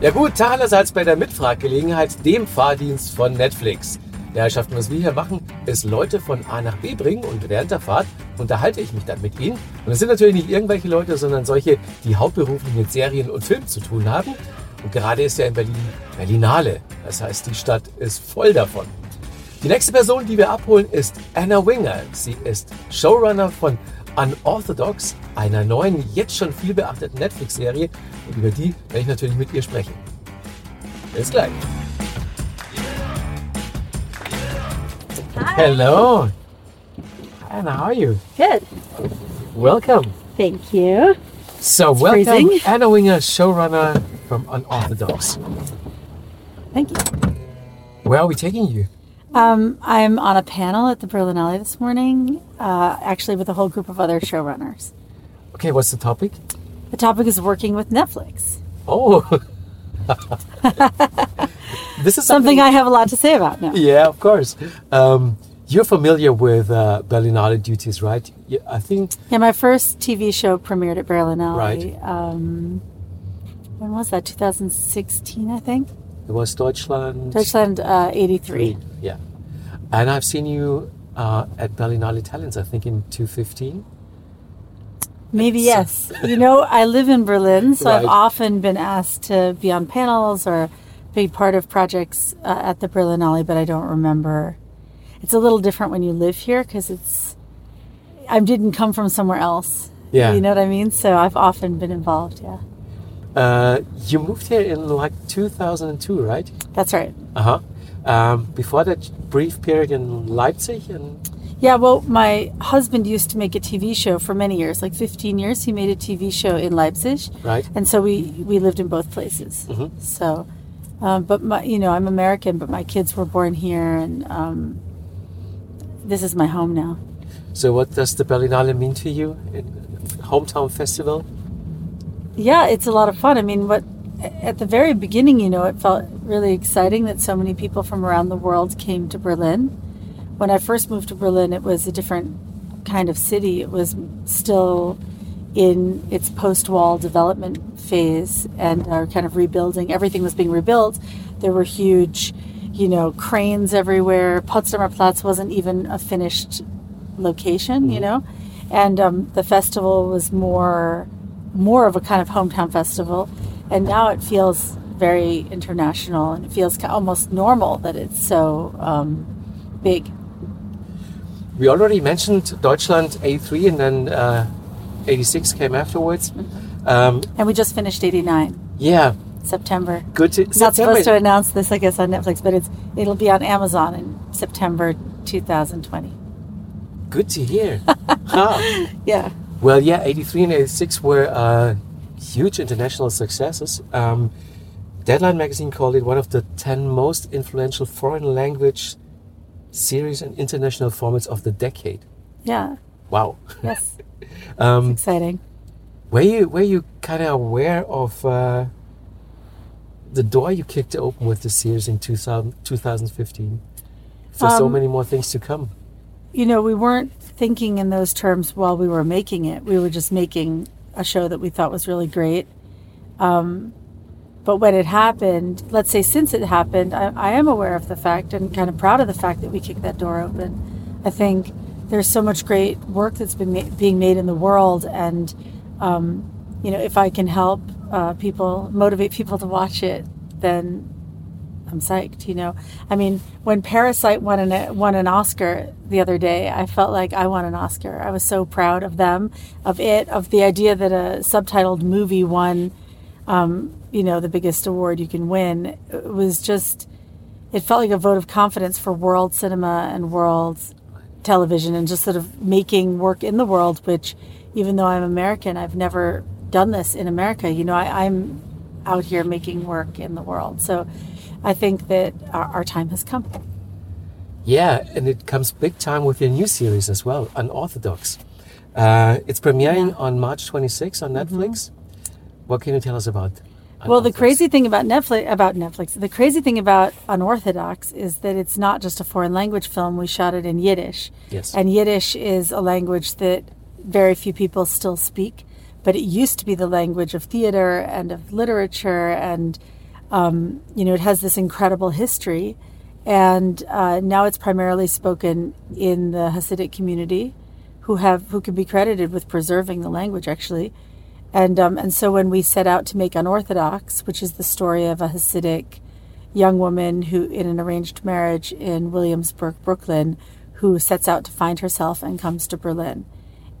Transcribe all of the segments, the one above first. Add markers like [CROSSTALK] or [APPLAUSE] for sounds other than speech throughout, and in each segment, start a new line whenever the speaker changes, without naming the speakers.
Ja gut, einerseits bei der Mitfahrgelegenheit, dem Fahrdienst von Netflix. Ja, Herrschaften, was wir hier machen, ist Leute von A nach B bringen und während der Fahrt unterhalte ich mich dann mit ihnen. Und das sind natürlich nicht irgendwelche Leute, sondern solche, die hauptberuflich mit Serien und Film zu tun haben. Und gerade ist ja in Berlin Berlinale. Das heißt, die Stadt ist voll davon. Die nächste Person, die wir abholen, ist Anna Winger. Sie ist Showrunner von Unorthodox, einer neuen, jetzt schon viel beachteten Netflix-Serie. Und über die werde ich natürlich mit ihr sprechen. Bis gleich.
Hi.
Hello. Anna, how are you?
Good.
Welcome.
Thank you.
So,
It's
welcome,
freezing.
Anna Winger, showrunner from Unorthodox.
Thank you.
Where are we taking you?
Um, I'm on a panel at the Berlinale this morning, uh, actually with a whole group of other showrunners.
Okay, what's the topic?
The topic is working with Netflix,
Oh. [LAUGHS] this is
something I have a lot to say about now.
Yeah, of course. Um, you're familiar with uh, Berlinale duties, right? Yeah, I think.
Yeah, my first TV show premiered at Berlinale.
Right.
Um, when was that? 2016, I think.
It was Deutschland.
Deutschland uh, 83.
Yeah. And I've seen you uh, at Berlinale Talents, I think in 2015.
Maybe yes. you know, I live in Berlin, so I've often been asked to be on panels or be part of projects uh, at the Berlinale, but I don't remember. It's a little different when you live here because it's. I didn't come from somewhere else.
Yeah.
You know what I mean? So I've often been involved. Yeah,
Uh, you moved here in like 2002, right?
that's right.
Uh huh. Um, before that brief period in Leipzig and
Yeah, well, my husband used to make a TV show for many years, like 15 years. He made a TV show in Leipzig.
right.
and so we we lived in both places.
Mhm.
So, um, but my you know I'm American, but my kids were born here, and um, this is my home now.
So what does the Berlinale mean to you? Hometown festival?
Yeah, it's a lot of fun. I mean, what at the very beginning, you know, it felt really exciting that so many people from around the world came to Berlin. When I first moved to Berlin, it was a different kind of city. It was still in its post-wall development phase and uh, kind of rebuilding. Everything was being rebuilt. There were huge, you know, cranes everywhere. Potsdamer Platz wasn't even a finished location, you know, and um, the festival was more more of a kind of hometown festival, and now it feels very international and it feels almost normal that it's so um, big.
We already mentioned Deutschland 83 and then uh, 86 came afterwards. Um,
And we just finished '89
yeah,
September.
good to
I'm not supposed to announce this, I guess, on Netflix, but it's it'll be on Amazon in September 2020.
Good to hear. [LAUGHS] Huh.
Yeah.
Well, yeah, 83 and 86 were uh, huge international successes. Um, Deadline magazine called it one of the 10 most influential foreign language series and international formats of the decade.
Yeah.
Wow.
Yes. [LAUGHS]
Um,
Exciting.
were you were you kind of aware of uh, the door you kicked open with the series in 2000, 2015 for so
Um,
many more things to come?
you know, we weren't thinking in those terms while we were making it. We were just making a show that we thought was really great. Um, but when it happened, let's say since it happened, I, I am aware of the fact and kind of proud of the fact that we kicked that door open. I think there's so much great work that's been ma- being made in the world, and um, you know, if I can help uh, people, motivate people to watch it, then I'm psyched, you know. I mean, when Parasite won an won an Oscar the other day, I felt like I won an Oscar. I was so proud of them, of it, of the idea that a subtitled movie won, um, you know, the biggest award you can win. It was just, it felt like a vote of confidence for world cinema and world television, and just sort of making work in the world. Which, even though I'm American, I've never done this in America. You know, I, I'm out here making work in the world. So I think that our, our time has come.
Yeah, and it comes big time with your new series as well, Unorthodox. Uh, it's premiering
Yeah.
on March 26 on Netflix. What can you tell us about?
Well, the crazy thing about Netflix, about Netflix, the crazy thing about Unorthodox is that it's not just a foreign language film. We shot it in Yiddish,
Yes.
and Yiddish is a language that very few people still speak. But it used to be the language of theater and of literature and um, you know, it has this incredible history, and uh, now it's primarily spoken in the Hasidic community, who have who can be credited with preserving the language actually, and um, and so when we set out to make Unorthodox, which is the story of a Hasidic young woman who in an arranged marriage in Williamsburg, Brooklyn, who sets out to find herself and comes to Berlin.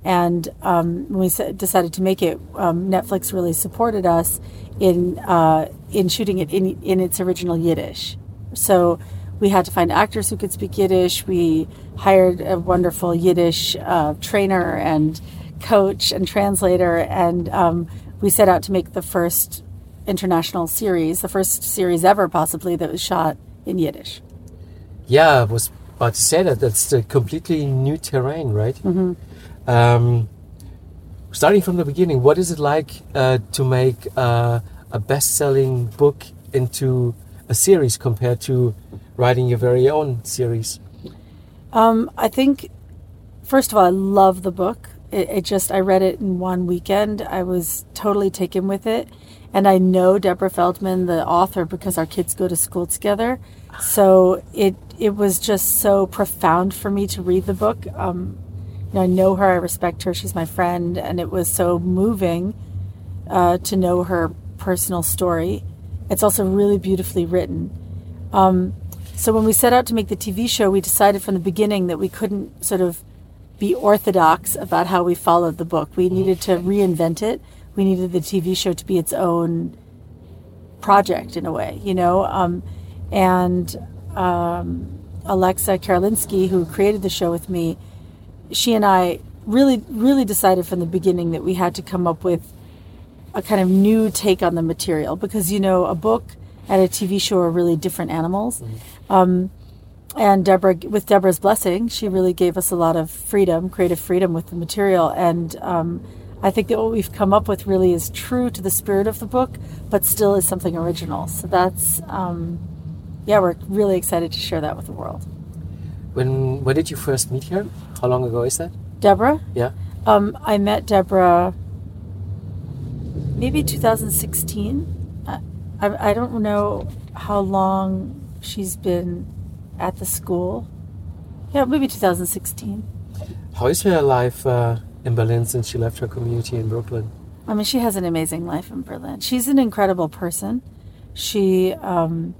And um, when we decided to make it, um, Netflix really supported us in uh, in shooting it in in its original Yiddish. So we had to find actors who could speak Yiddish. We hired a wonderful Yiddish uh, trainer and coach and translator, and um, we set out to make the first international series, the first series ever, possibly that was shot in Yiddish.
Yeah, I was about to say that. That's a completely new terrain, right?
Mm-hmm.
Um, starting from the beginning, what is it like uh, to make uh, a best-selling book into a series compared to writing your very own series?
Um, I think, first of all, I love the book. It, it, just I read it in one weekend. I was totally taken with it, and I know Deborah Feldman, the author, because our kids go to school together. So it it was just so profound for me to read the book. Um, you know, I know her, I respect her, she's my friend, and it was so moving uh, to know her personal story. It's also really beautifully written. Um, so when we set out to make the TV show, we decided from the beginning that we couldn't sort of be orthodox about how we followed the book. We needed to reinvent it. We needed the TV show to be its own project in a way, you know. Um, and um, Alexa Karolinsky, who created the show with me, she and I really, really decided from the beginning that we had to come up with a kind of new take on the material because you know a book and a TV show are really different animals. Mm-hmm. Um, and Deborah, with Deborah's blessing, she really gave us a lot of freedom, creative freedom with the material. And um, I think that what we've come up with really is true to the spirit of the book, but still is something original. So that's, um, yeah, we're really excited to share that with the world.
When when did you first meet her? How long ago is that?
Deborah.
Yeah.
Um, I met Deborah maybe 2016. I, I, I don't know how long she's been at the school. Yeah, maybe 2016.
How is her life uh, in Berlin since she left her community in Brooklyn?
I mean, she has an amazing life in Berlin. She's an incredible person. She, um,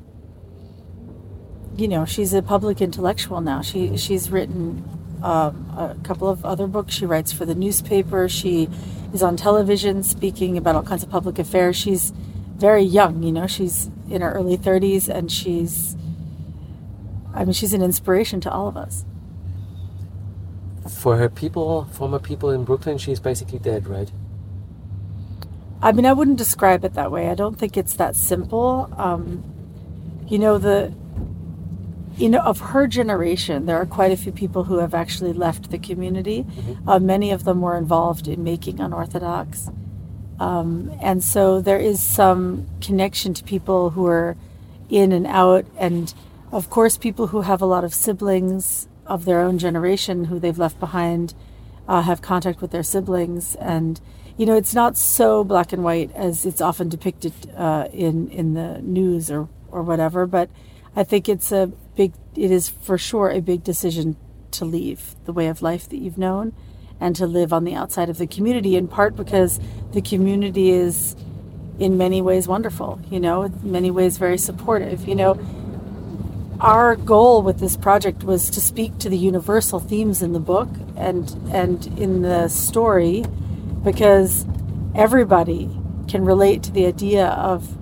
you know, she's a public intellectual now. She she's written um, a couple of other books. She writes for the newspaper. She is on television speaking about all kinds of public affairs. She's very young, you know, she's in her early 30s and she's, I mean, she's an inspiration to all of us.
For her people, former people in Brooklyn, she's basically dead, right?
I mean, I wouldn't describe it that way. I don't think it's that simple. Um, you know, the you know, of her generation, there are quite a few people who have actually left the community. Mm-hmm. Uh, many of them were involved in making unorthodox. Um, and so there is some connection to people who are in and out. And of course, people who have a lot of siblings of their own generation who they've left behind uh, have contact with their siblings. And, you know, it's not so black and white as it's often depicted uh, in, in the news or, or whatever. But I think it's a big, it is for sure a big decision to leave the way of life that you've known and to live on the outside of the community, in part because the community is in many ways wonderful, you know, in many ways very supportive. You know, our goal with this project was to speak to the universal themes in the book and and in the story because everybody can relate to the idea of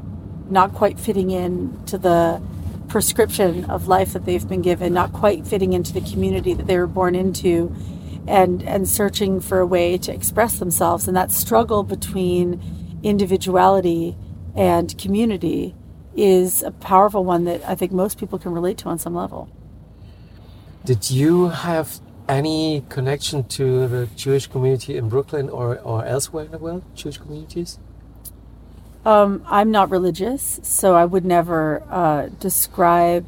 not quite fitting in to the prescription of life that they've been given, not quite fitting into the community that they were born into, and and searching for a way to express themselves. And that struggle between individuality and community is a powerful one that I think most people can relate to on some level.
Did you have any connection to the Jewish community in Brooklyn or, or elsewhere in the world, Jewish communities?
Um, I'm not religious, so I would never uh, describe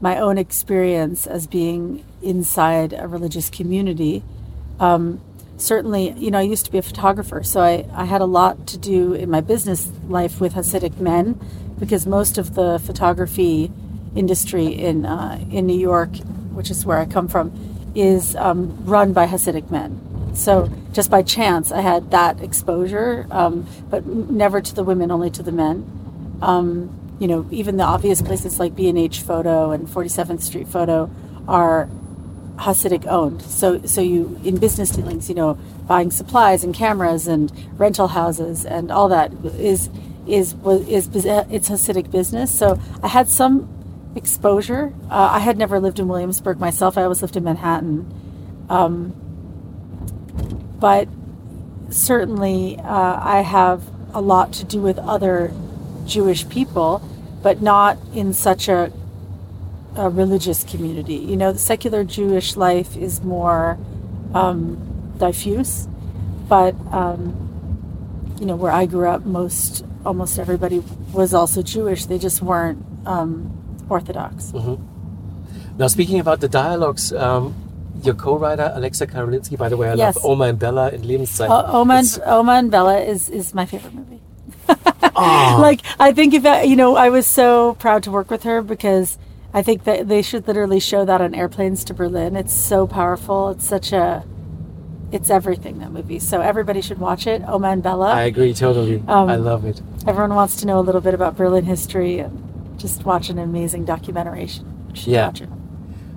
my own experience as being inside a religious community. Um, certainly, you know, I used to be a photographer, so I, I had a lot to do in my business life with Hasidic men because most of the photography industry in uh, in New York, which is where I come from, is um, run by Hasidic men. So just by chance, I had that exposure, um, but never to the women, only to the men. Um, you know, even the obvious places like B&H Photo and 47th Street Photo are Hasidic owned. So, so you in business dealings, you know, buying supplies and cameras and rental houses and all that is is is, it's Hasidic business. So I had some exposure. Uh, I had never lived in Williamsburg myself. I always lived in Manhattan, um, but certainly uh, I have a lot to do with other Jewish people, but not in such a a religious community. You know, the secular Jewish life is more um, diffuse, but um, you know, where I grew up, most almost everybody was also Jewish. They just weren't um, Orthodox.
Mm-hmm. Now, speaking about the dialogues. Um, your co-writer Alexa Karolinsky, by the way, I
yes.
love Oma and Bella in Lebenszeit.
O- Oma, and, Oma and Bella is, is my favorite movie. [LAUGHS] like I think if I, you know, I was so proud to work with her because I think that they should literally show that on airplanes to Berlin. It's so powerful. It's such a it's everything that movie. So everybody should watch it. Oma and Bella.
I agree totally. Um, I love it.
Everyone wants to know a little bit about Berlin history and just watch an amazing documentary.
yeah.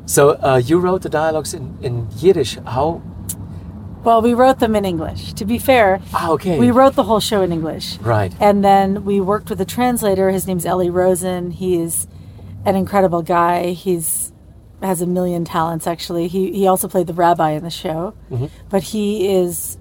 So uh, you wrote the dialogues in, in Yiddish. How?
Well, we wrote them in English. To be fair,
ah, okay.
we wrote the whole show in English.
Right.
And then we worked with a translator. His name's Ellie Rosen. He's an incredible guy. He's has a million talents. Actually, he he also played the rabbi in the show, mm-hmm. but he is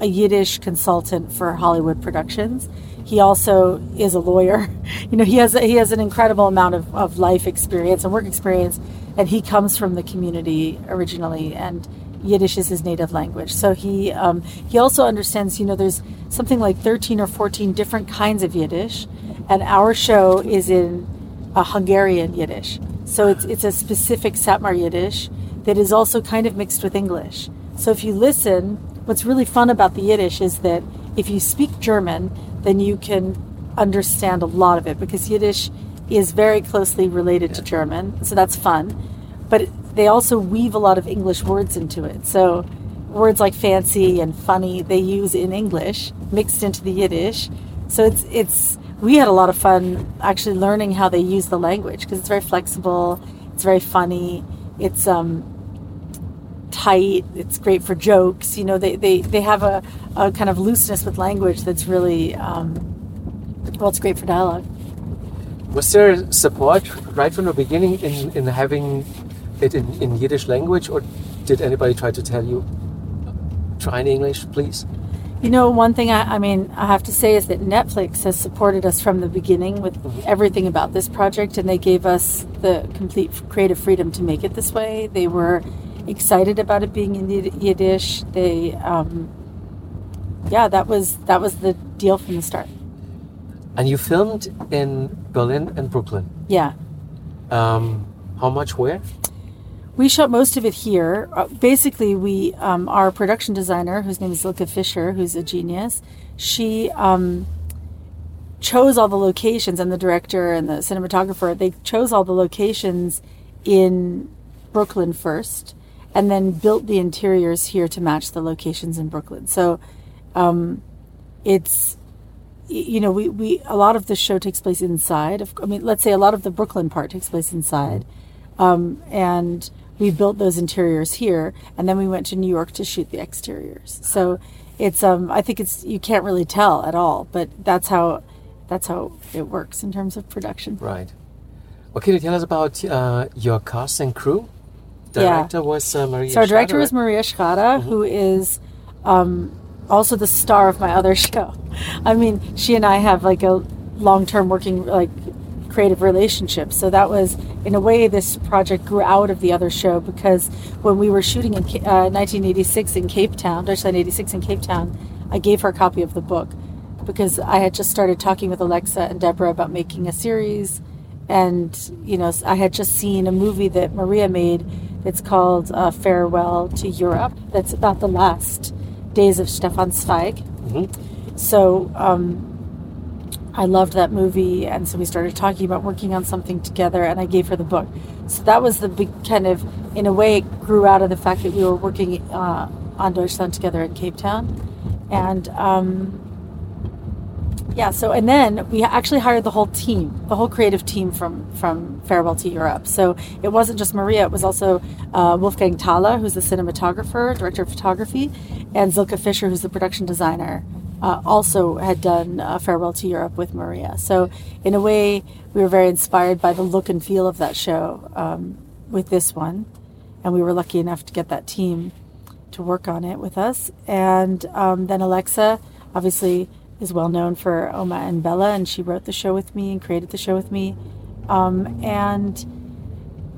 a Yiddish consultant for Hollywood productions. He also is a lawyer. [LAUGHS] You know, he has he has an incredible amount of, of life experience and work experience, and he comes from the community originally, and Yiddish is his native language. So he um, he also understands. You know, there's something like 13 or 14 different kinds of Yiddish, and our show is in a Hungarian Yiddish. So it's, it's a specific Satmar Yiddish that is also kind of mixed with English. So if you listen, what's really fun about the Yiddish is that if you speak German, then you can understand a lot of it because Yiddish is very closely related yeah. to German. So that's fun. But they also weave a lot of English words into it. So words like fancy and funny they use in English mixed into the Yiddish. So it's it's we had a lot of fun actually learning how they use the language because it's very flexible, it's very funny, it's um, tight, it's great for jokes. You know, they, they, they have a, a kind of looseness with language that's really, um, well, it's great for dialogue.
Was there support right from the beginning in, in having it in, in Yiddish language, or did anybody try to tell you, try in English, please?
You know, one thing I, I, mean, I have to say is that Netflix has supported us from the beginning with everything about this project, and they gave us the complete creative freedom to make it this way. They were excited about it being in Yiddish. They, um, yeah, that was that was the deal from the start.
And you filmed in Berlin and Brooklyn.
Yeah.
Um, how much where?
We shot most of it here. Uh, basically, we um, our production designer, whose name is Ilka Fischer, who's a genius. She um, chose all the locations, and the director and the cinematographer. They chose all the locations in Brooklyn first, and then built the interiors here to match the locations in Brooklyn. So, um, it's you know we, we a lot of the show takes place inside. Of, I mean, let's say a lot of the Brooklyn part takes place inside, um, and we built those interiors here, and then we went to New York to shoot the exteriors. So it's um, I think it's you can't really tell at all, but that's how that's how it works in terms of production.
Right. What can you tell us about uh, your cast and crew? Director
yeah.
was uh, Maria.
So our director was Maria Schrader, mm-hmm. who is um, also the star of my other [LAUGHS] show. I mean, she and I have like a long-term working like creative relationship. So that was, in a way, this project grew out of the other show because when we were shooting in uh, 1986 in Cape Town, Deutschland 86 in Cape Town, I gave her a copy of the book because I had just started talking with Alexa and Deborah about making a series. And, you know, I had just seen a movie that Maria made It's called uh, Farewell to Europe. That's about the last days of Stefan Zweig. Mm-hmm. So, um, I loved that movie, and so we started talking about working on something together. And I gave her the book. So that was the big kind of, in a way, it grew out of the fact that we were working uh, on Deutschland together in Cape Town, and um, yeah. So and then we actually hired the whole team, the whole creative team from from Farewell to Europe. So it wasn't just Maria; it was also uh, Wolfgang Thaler, who's the cinematographer, director of photography, and Silke Fischer, who's the production designer uh, also had done Farewell to Europe with Maria. So, in a way, we were very inspired by the look and feel of that show um, with this one. And we were lucky enough to get that team to work on it with us. And um, then Alexa, obviously, is well known for Oma and Bella, and she wrote the show with me and created the show with me. Um, and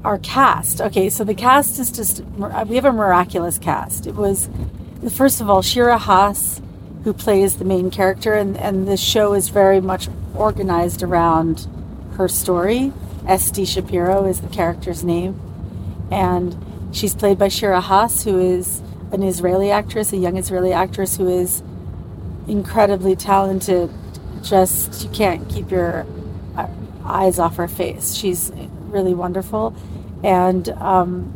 our cast, okay, so the cast is just, we have a miraculous cast. It was, first of all, Shira Haas who plays the main character, and, and the show is very much organized around her story. Esti Shapiro is the character's name, and she's played by Shira Haas, who is an Israeli actress, a young Israeli actress who is incredibly talented. Just you can't keep your uh, eyes off her face. She's really wonderful, and um,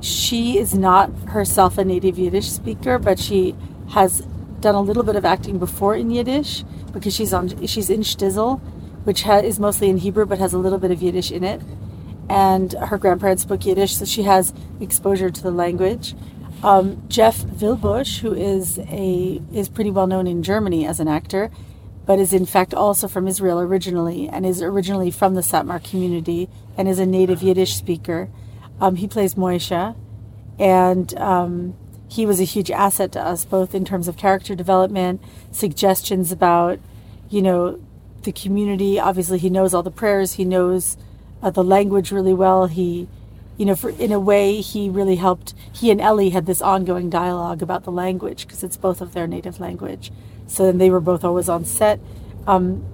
she is not herself a native Yiddish speaker, but she has done a little bit of acting before in Yiddish because she's on she's in Shtisel, which ha, is mostly in Hebrew but has a little bit of Yiddish in it. And her grandparents spoke Yiddish, so she has exposure to the language. Um, Jeff Wilbusch, who is a is pretty well known in Germany as an actor, but is in fact also from Israel originally, and is originally from the Satmar community, and is a native Yiddish speaker. Um, he plays Moishe, and um, he was a huge asset to us, both in terms of character development, suggestions about, you know, the community. Obviously, he knows all the prayers. He knows uh, the language really well. He, you know, for in a way, he really helped. He and Ellie had this ongoing dialogue about the language because it's both of their native language. So then they were both always on set. Um,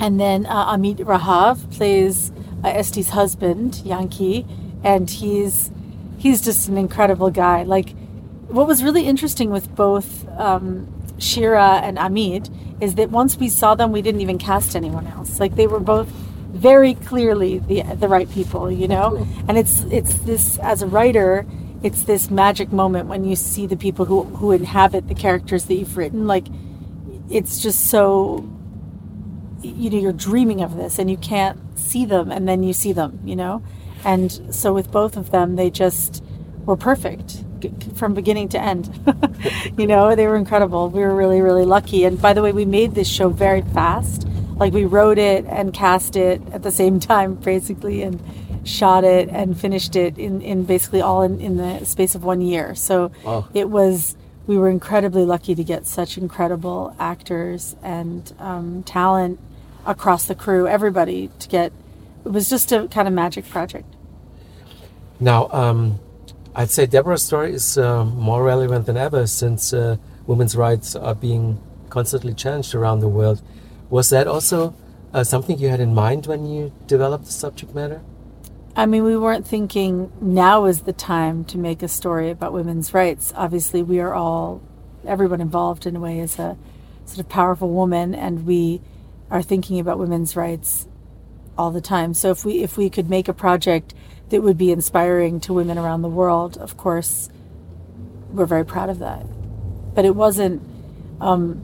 and then uh, Amit Rahav plays uh, Esti's husband, Yanky, and he's he's just an incredible guy. Like what was really interesting with both um, Shira and Amit is that once we saw them, we didn't even cast anyone else. Like they were both very clearly the the right people, you know. And it's it's this as a writer, it's this magic moment when you see the people who who inhabit the characters that you've written. Like it's just so you know you're dreaming of this and you can't see them and then you see them, you know. And so with both of them, they just were perfect from beginning to end. [LAUGHS] you know, they were incredible. We were really, really lucky. And by the way, we made this show very fast. Like we wrote it and cast it at the same [LAUGHS] time, basically, and shot it and finished it in, in basically all in, in the space of one year. So wow. it was, we were incredibly lucky to get such incredible actors and um, talent across the crew, everybody to get, it was just a kind of magic project.
Now, um, I'd say Deborah's story is uh, more relevant than ever since uh, women's rights are being constantly challenged around the world. Was that also uh, something you had in mind when you developed the subject matter?
I mean, we weren't thinking now is the time to make a story about women's rights. Obviously, we are all, everyone involved in a way is a sort of powerful woman, and we are thinking about women's rights all the time. So if we if we could make a project that would be inspiring to women around the world, of course, we're very proud of that. But it wasn't um,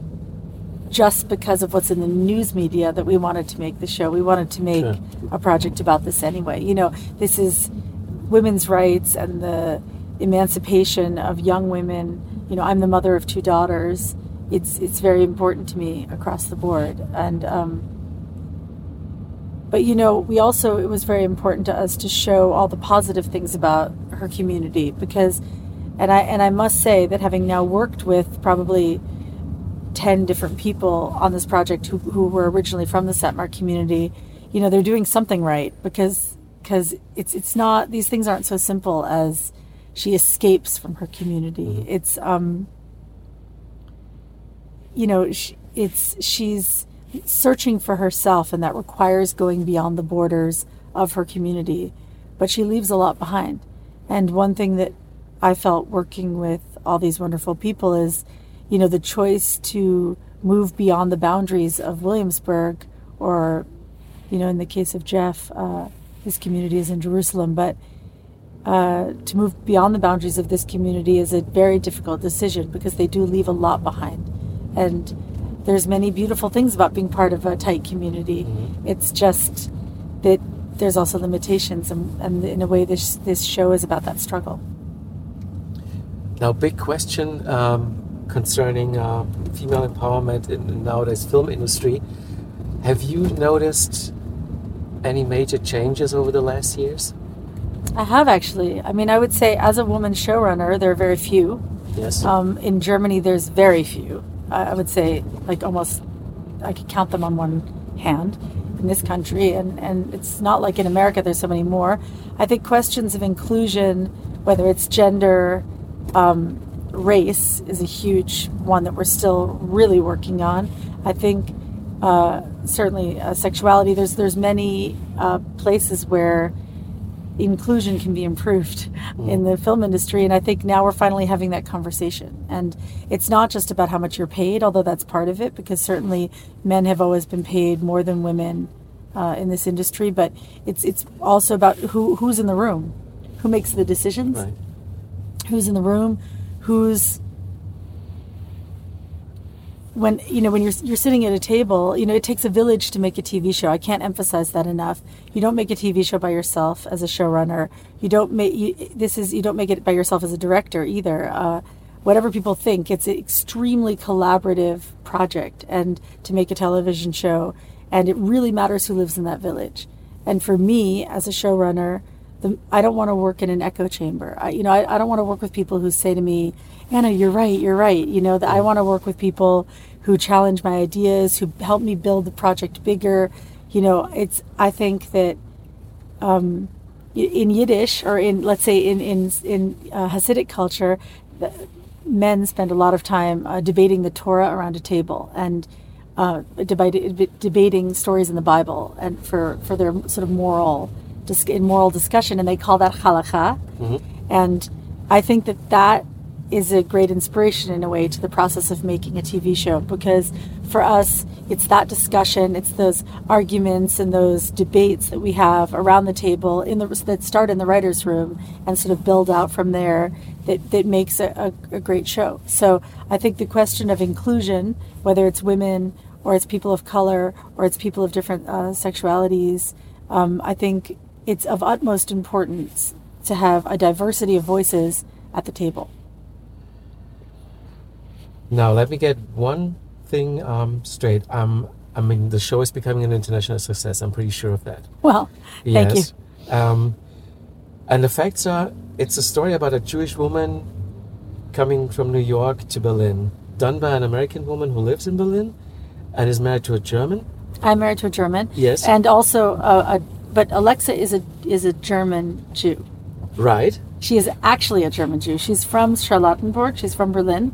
just because of what's in the news media that we wanted to make the show. We wanted to make sure. a project about this anyway. You know, this is women's rights and the emancipation of young women. You know, I'm the mother of two daughters. It's it's very important to me across the board, and um, but you know, we also, it was very important to us to show all the positive things about her community because, and I, and I must say that having now worked with probably 10 different people on this project who, who were originally from the Satmar community, you know, they're doing something right because, because it's, it's not, these things aren't so simple as she escapes from her community. Mm-hmm. It's, um, you know, she, it's, she's, searching for herself, and that requires going beyond the borders of her community. But she leaves a lot behind. And one thing that I felt working with all these wonderful people is, you know, the choice to move beyond the boundaries of Williamsburg, or, you know, in the case of Jeff, uh, his community is in Jerusalem, but uh, to move beyond the boundaries of this community is a very difficult decision because they do leave a lot behind. And there's many beautiful things about being part of a tight community. Mm-hmm. It's just that there's also limitations, and, and in a way, this this show is about that struggle.
Now, big question um, concerning uh, female empowerment in nowadays film industry. Have you noticed any major changes over the last years?
I have actually. I mean, I would say as a woman showrunner, there are very few.
Yes.
Um, in Germany, there's very few. I would say, like almost, I could count them on one hand in this country, and, and it's not like in America there's so many more. I think questions of inclusion, whether it's gender, um, race, is a huge one that we're still really working on. I think uh, certainly uh, sexuality. There's there's many uh, places where inclusion can be improved mm. in the film industry. And I think now we're finally having that conversation. And it's not just about how much you're paid, although that's part of it, because certainly men have always been paid more than women uh, in this industry. But it's it's also about who who's in the room, who makes the decisions, right. who's in the room, who's when you know when you're you're sitting at a table, you know it takes a village to make a TV show. I can't emphasize that enough. You don't make a TV show by yourself as a showrunner. You don't make you, this is you don't make it by yourself as a director either. Uh, whatever people think, it's an extremely collaborative project, and to make a television show, and it really matters who lives in that village. And for me as a showrunner, the, I don't want to work in an echo chamber. I, you know, I, I don't want to work with people who say to me, Anna, you're right, you're right. You know, that I want to work with people who challenge my ideas, who help me build the project bigger. You know, it's, I think that um, in Yiddish or in, let's say, in, in, in uh, Hasidic culture, men spend a lot of time uh, debating the Torah around a table and uh, debate, debating stories in the Bible and for, for their sort of moral in moral discussion, and they call that halacha. Mm-hmm. And I think that that is a great inspiration in a way to the process of making a TV show because for us, it's that discussion, it's those arguments and those debates that we have around the table in the that start in the writers' room and sort of build out from there that, that makes a, a, a great show. So I think the question of inclusion, whether it's women or it's people of color or it's people of different uh, sexualities, um, I think it's of utmost importance to have a diversity of voices at the table.
Now, let me get one thing um, straight. Um, I mean, the show is becoming an international success. I'm pretty sure of that.
Well, thank
yes. you. Um, and the facts are, it's a story about a Jewish woman coming from New York to Berlin, done by an American woman who lives in Berlin and is married to a German.
I'm married to a German.
Yes.
And also a, a but Alexa is a is a German Jew.
Right.
She is actually a German Jew. She's from Charlottenburg. She's from Berlin.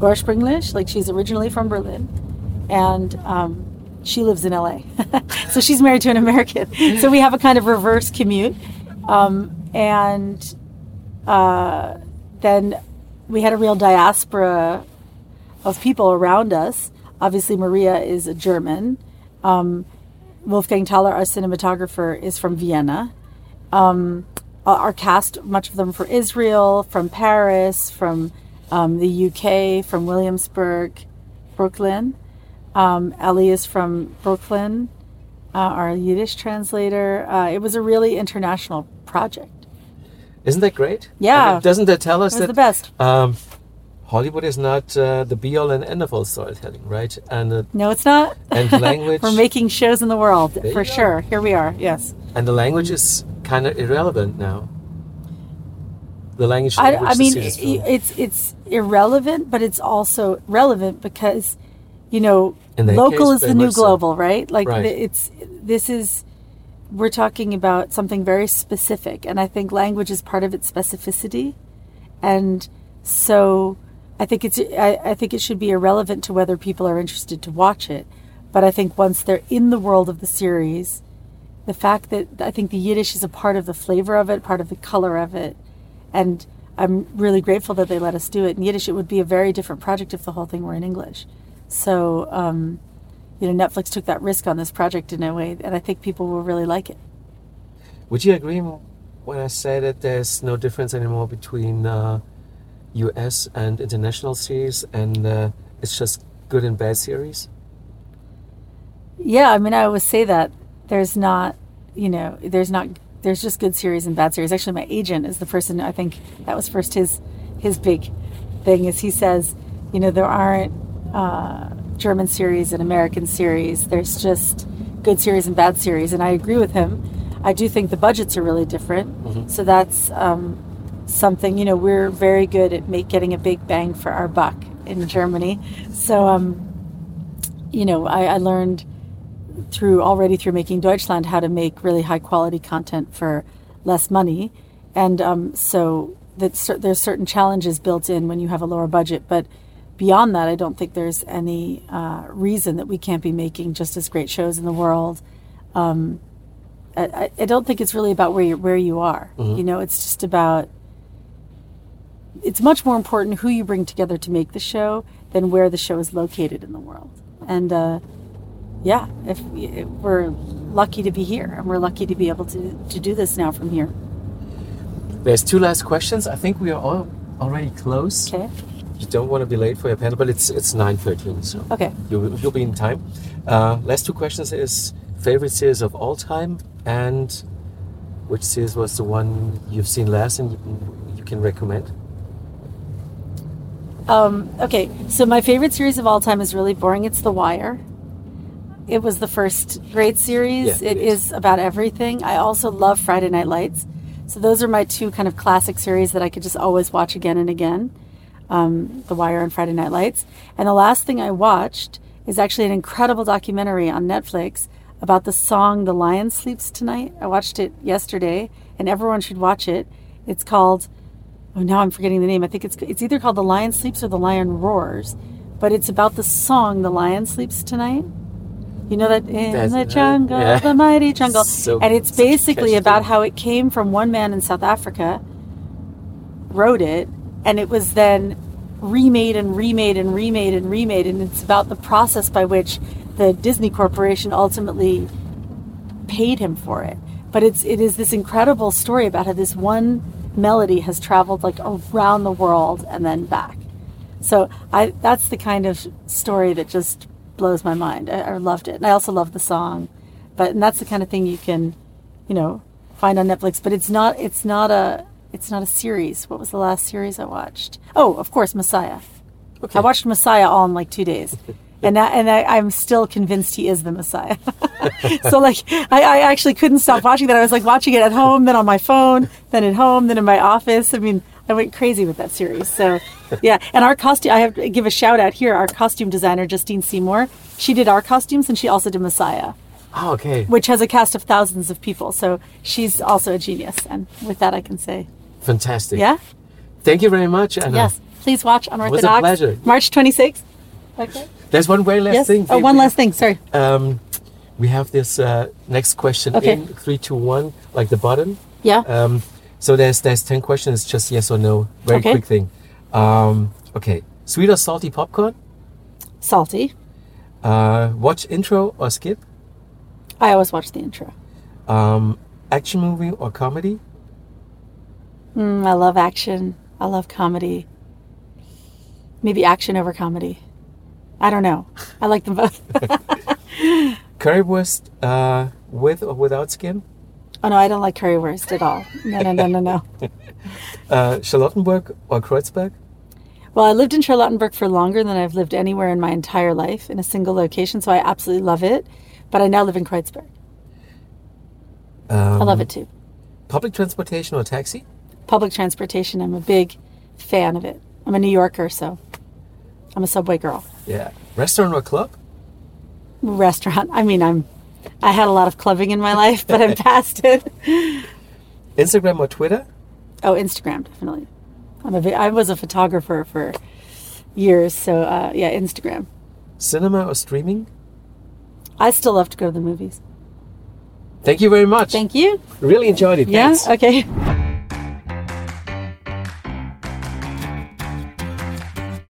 Ursprünglich, like she's originally from Berlin, and um, she lives in LA. [LAUGHS] so she's married to an American. [LAUGHS] So we have a kind of reverse commute, um, and uh, then we had a real diaspora of people around us. Obviously, Maria is a German. Um, Wolfgang Thaler, our cinematographer, is from Vienna. Um, our cast, much of them from Israel, from Paris, from um, the UK, from Williamsburg, Brooklyn. Um, Ellie is from Brooklyn, uh, our Yiddish translator. Uh, it was a really international project.
Isn't that great?
Yeah.
I mean, doesn't that tell us that
the best?
Um, Hollywood is not uh, the be all and end of all storytelling, right?
And uh, no, it's not.
And [LAUGHS] language.
We're making shows in the world for sure. Here we are. Yes.
And the language is kind of irrelevant now. The language.
I, I mean, it, it's it's irrelevant, but it's also relevant because, you know, local case, is the new global, so. right? Like right. it's this is. We're talking about something very specific, and I think language is part of its specificity, and so I think it's I, I think it should be irrelevant to whether people are interested to watch it. But I think once they're in the world of the series, the fact that I think the Yiddish is a part of the flavor of it, part of the color of it, and I'm really grateful that they let us do it in Yiddish. It would be a very different project if the whole thing were in English. So, um, you know, Netflix took that risk on this project in a way, and I think people will really like it.
Would you agree when I say that there's no difference anymore between uh, US and international series and uh, it's just good and bad series?
Yeah, I mean, I always say that there's not, you know, there's not, there's just good series and bad series. Actually, my agent is the person I think that was first his his big thing is he says, you know, there aren't uh, German series and American series. There's just good series and bad series, and I agree with him. I do think the budgets are really different, mm-hmm. so that's um, something. You know, we're very good at make, getting a big bang for our buck in Germany. So, um, you know, I, I learned through already through making Deutschland how to make really high quality content for less money, and um, so that there's certain challenges built in when you have a lower budget. But beyond that, I don't think there's any uh, reason that we can't be making just as great shows in the world. Um, I, I, don't think it's really about where you where you are. Mm-hmm. You know, it's just about. It's much more important who you bring together to make the show than where the show is located in the world. And uh, yeah, if, if we're lucky to be here, and we're lucky to be able to to do this now from here.
There's two last questions. I think we are all already close.
Okay.
You don't want to be late for your panel, but it's it's 9:13, so
okay,
you'll, you'll be in time. Uh, last two questions is favorite series of all time and which series was the one you've seen last and you, you can recommend?
Um, okay, so my favorite series of all time is really boring. It's The Wire. It was the first great series. Yeah, it, it is. is about everything. I also love Friday Night Lights. So those are my two kind of classic series that I could just always watch again and again. Um, the Wire and Friday Night Lights. And the last thing I watched is actually an incredible documentary on Netflix about the song The Lion Sleeps Tonight. I watched it yesterday and everyone should watch it. It's called oh now I'm forgetting the name. I think it's it's either called The Lion Sleeps or The Lion Roars, but it's about the song The Lion Sleeps Tonight. You know that in That's the jungle, yeah. the mighty [LAUGHS] jungle, so, and it's basically about how it came from one man in South Africa, wrote it, and it was then remade and remade and remade and remade, and it's about the process by which the Disney Corporation ultimately paid him for it. But it's it is this incredible story about how this one melody has traveled like around the world and then back. So I that's the kind of story that just blows my mind. I, I loved it, and I also love the song. But and that's the kind of thing you can, you know, find on Netflix. But it's not it's not a it's not a series. What was the last series I watched? Oh, of course, Messiah. Okay. I watched Messiah all in like two days. [LAUGHS] and I, and I, am still convinced he is the Messiah. [LAUGHS] so like I, I, actually couldn't stop watching that. I was like watching it at home, then on my phone, then at home, then in my office. I mean, I went crazy with that series. So yeah, and our costume. I have to give a shout out here. Our costume designer Justine Seymour. She did our costumes, and she also did Messiah.
Oh, okay.
Which has a cast of thousands of people. So she's also a genius. And with that, I can say.
Fantastic.
Yeah.
Thank you very much, Anna.
Yes. Please watch Unorthodox.
It was a pleasure.
March 26th. Okay.
There's one very last
yes?
thing.
Oh, one last thing. Sorry.
Um, we have this uh, next question
okay.
in three, two, one, like the button.
Yeah.
Um, so there's there's ten questions, just yes or no. Very
okay.
quick thing. Um, okay, sweet or salty popcorn?
Salty.
Uh, watch intro or skip?
I always watch the intro.
Um, action movie or comedy?
Mm, I love action. I love comedy. Maybe action over comedy. I don't know. I like them both. [LAUGHS]
Currywurst uh, with or without skin?
Oh no, I don't like currywurst at all. No, no, no, no, no. [LAUGHS]
uh, Charlottenburg or Kreuzberg?
Well, I lived in Charlottenburg for longer than I've lived anywhere in my entire life in a single location, so I absolutely love it. But I now live in Kreuzberg. Um, I love it too.
Public transportation or taxi?
Public transportation. I'm a big fan of it. I'm a New Yorker, so I'm a subway girl.
Yeah. Restaurant or club?
Restaurant. I mean, I'm I had a lot of clubbing in my life, but I'm [LAUGHS] past it.
Instagram or Twitter?
Oh, Instagram, definitely. I'm a, I was a photographer for years, so uh, yeah, Instagram.
Cinema or streaming?
I still love to go to the movies.
Thank you very much.
Thank you.
Really enjoyed it.
Yeah,
Thanks.
okay.